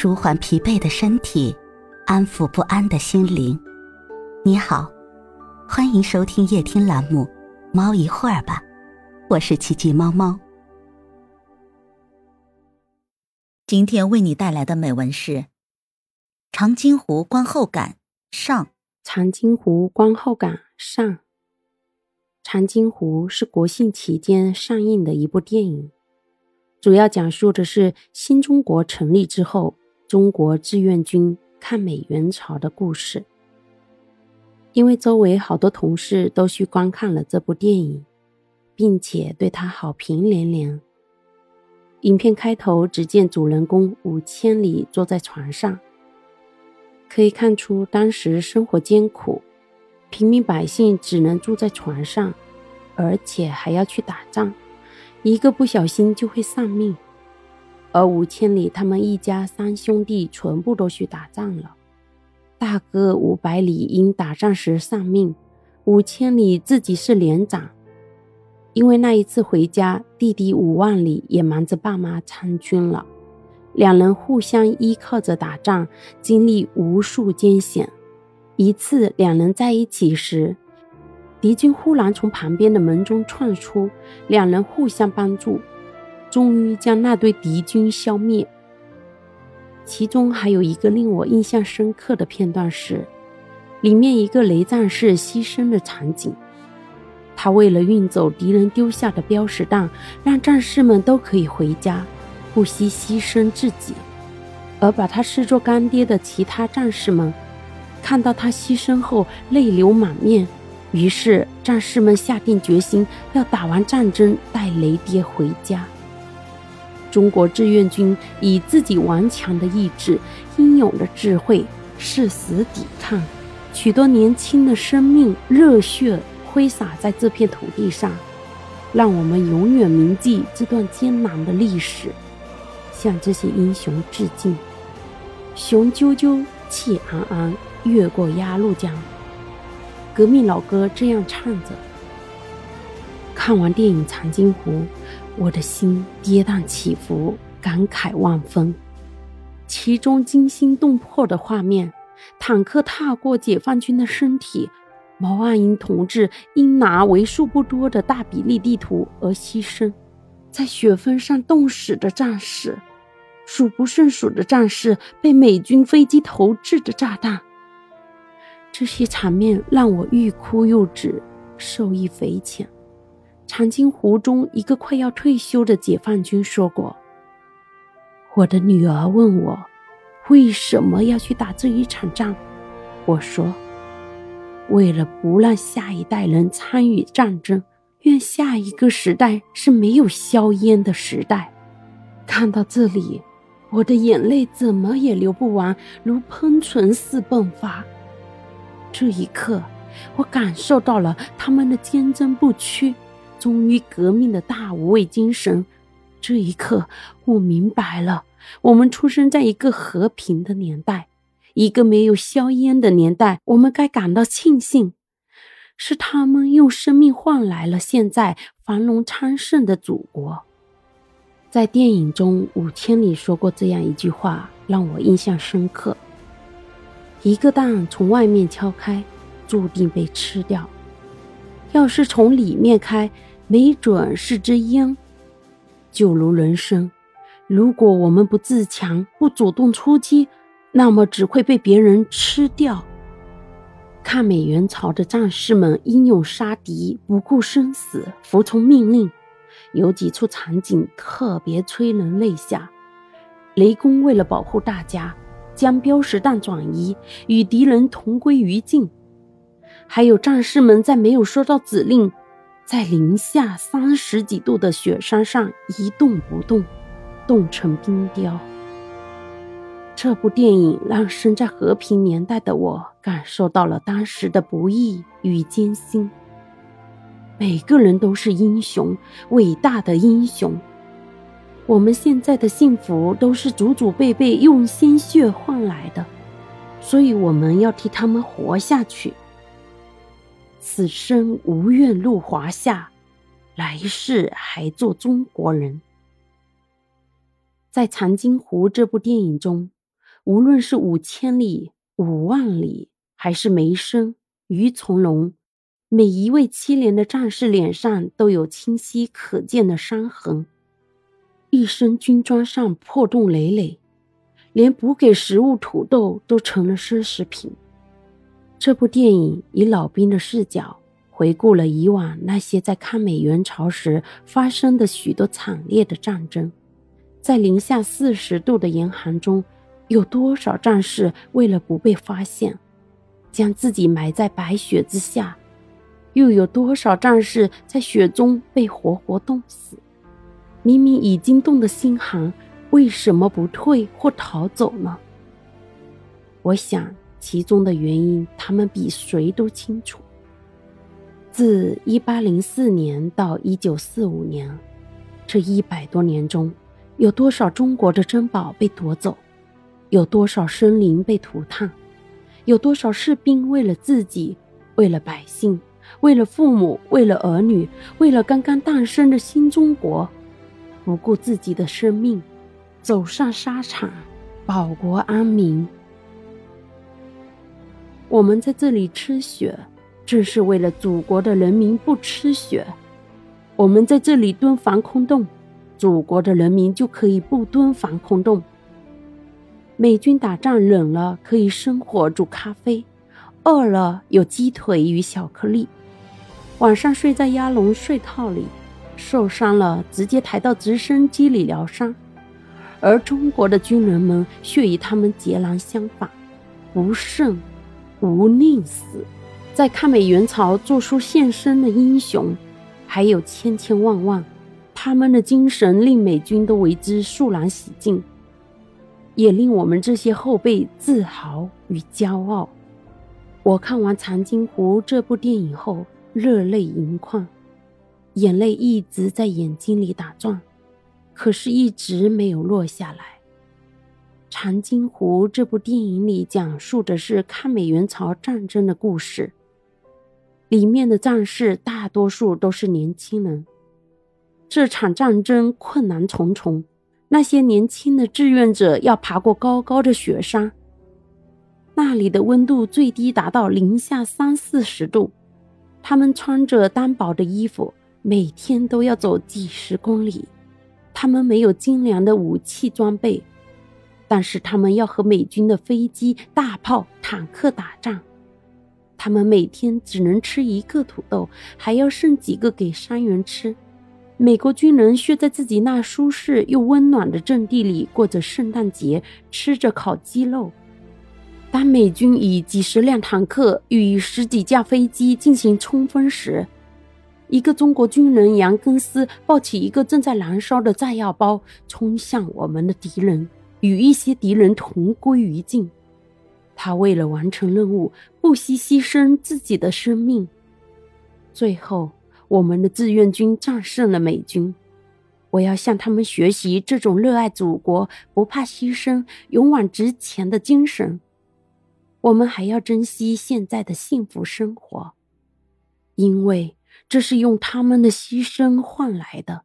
舒缓疲惫的身体，安抚不安的心灵。你好，欢迎收听夜听栏目《猫一会儿吧》，我是奇迹猫猫。今天为你带来的美文是《长津湖观后感》上。《长津湖观后感》上，《长津湖》是国庆期间上映的一部电影。主要讲述的是新中国成立之后，中国志愿军抗美援朝的故事。因为周围好多同事都去观看了这部电影，并且对他好评连连。影片开头只见主人公五千里坐在船上，可以看出当时生活艰苦，平民百姓只能住在船上，而且还要去打仗。一个不小心就会丧命，而五千里他们一家三兄弟全部都去打仗了。大哥五百里因打仗时丧命，五千里自己是连长，因为那一次回家，弟弟五万里也瞒着爸妈参军了。两人互相依靠着打仗，经历无数艰险。一次两人在一起时。敌军忽然从旁边的门中窜出，两人互相帮助，终于将那堆敌军消灭。其中还有一个令我印象深刻的片段是，里面一个雷战士牺牲的场景。他为了运走敌人丢下的标识弹，让战士们都可以回家，不惜牺牲自己。而把他视作干爹的其他战士们，看到他牺牲后，泪流满面。于是，战士们下定决心要打完战争带雷爹回家。中国志愿军以自己顽强的意志、英勇的智慧，誓死抵抗，许多年轻的生命热血挥洒在这片土地上，让我们永远铭记这段艰难的历史，向这些英雄致敬。雄赳赳，气昂昂，越过鸭绿江。革命老歌这样唱着。看完电影《长津湖》，我的心跌宕起伏，感慨万分。其中惊心动魄的画面：坦克踏过解放军的身体，毛岸英同志因拿为数不多的大比例地图而牺牲，在雪峰上冻死的战士，数不胜数的战士被美军飞机投掷的炸弹。这些场面让我欲哭又止，受益匪浅。长津湖中一个快要退休的解放军说过：“我的女儿问我，为什么要去打这一场仗？我说，为了不让下一代人参与战争，愿下一个时代是没有硝烟的时代。”看到这里，我的眼泪怎么也流不完，如喷泉似迸发。这一刻，我感受到了他们的坚贞不屈、忠于革命的大无畏精神。这一刻，我明白了，我们出生在一个和平的年代，一个没有硝烟的年代。我们该感到庆幸，是他们用生命换来了现在繁荣昌盛的祖国。在电影中，五千里说过这样一句话，让我印象深刻。一个蛋从外面敲开，注定被吃掉；要是从里面开，没准是只鹰。就如人生，如果我们不自强、不主动出击，那么只会被别人吃掉。抗美援朝的战士们英勇杀敌，不顾生死，服从命令。有几处场景特别催人泪下。雷公为了保护大家。将标识弹转移，与敌人同归于尽。还有战士们在没有收到指令，在零下三十几度的雪山上一动不动，冻成冰雕。这部电影让生在和平年代的我感受到了当时的不易与艰辛。每个人都是英雄，伟大的英雄。我们现在的幸福都是祖祖辈辈用鲜血换来的，所以我们要替他们活下去。此生无愿入华夏，来世还做中国人。在《长津湖》这部电影中，无论是五千里、五万里，还是梅生、于从龙，每一位凄怜的战士脸上都有清晰可见的伤痕，一身军装上破洞累累，连补给食物土豆都成了奢侈品。这部电影以老兵的视角回顾了以往那些在抗美援朝时发生的许多惨烈的战争，在零下四十度的严寒中，有多少战士为了不被发现，将自己埋在白雪之下？又有多少战士在雪中被活活冻死？明明已经冻得心寒，为什么不退或逃走呢？我想，其中的原因他们比谁都清楚。自一八零四年到一九四五年，这一百多年中，有多少中国的珍宝被夺走？有多少生灵被涂炭？有多少士兵为了自己，为了百姓？为了父母，为了儿女，为了刚刚诞生的新中国，不顾自己的生命，走上沙场，保国安民。我们在这里吃雪，正是为了祖国的人民不吃雪；我们在这里蹲防空洞，祖国的人民就可以不蹲防空洞。美军打仗冷了可以生火煮咖啡，饿了有鸡腿与巧克力。晚上睡在鸭笼睡套里，受伤了直接抬到直升机里疗伤。而中国的军人们却与他们截然相反，不胜，无宁死，在抗美援朝做出献身的英雄，还有千千万万。他们的精神令美军都为之肃然起敬，也令我们这些后辈自豪与骄傲。我看完《长津湖》这部电影后。热泪盈眶，眼泪一直在眼睛里打转，可是一直没有落下来。《长津湖》这部电影里讲述的是抗美援朝战争的故事，里面的战士大多数都是年轻人。这场战争困难重重，那些年轻的志愿者要爬过高高的雪山，那里的温度最低达到零下三四十度。他们穿着单薄的衣服，每天都要走几十公里。他们没有精良的武器装备，但是他们要和美军的飞机、大炮、坦克打仗。他们每天只能吃一个土豆，还要剩几个给伤员吃。美国军人却在自己那舒适又温暖的阵地里过着圣诞节，吃着烤鸡肉。当美军以几十辆坦克与十几架飞机进行冲锋时，一个中国军人杨根思抱起一个正在燃烧的炸药包，冲向我们的敌人，与一些敌人同归于尽。他为了完成任务，不惜牺牲自己的生命。最后，我们的志愿军战胜了美军。我要向他们学习这种热爱祖国、不怕牺牲、勇往直前的精神。我们还要珍惜现在的幸福生活，因为这是用他们的牺牲换来的。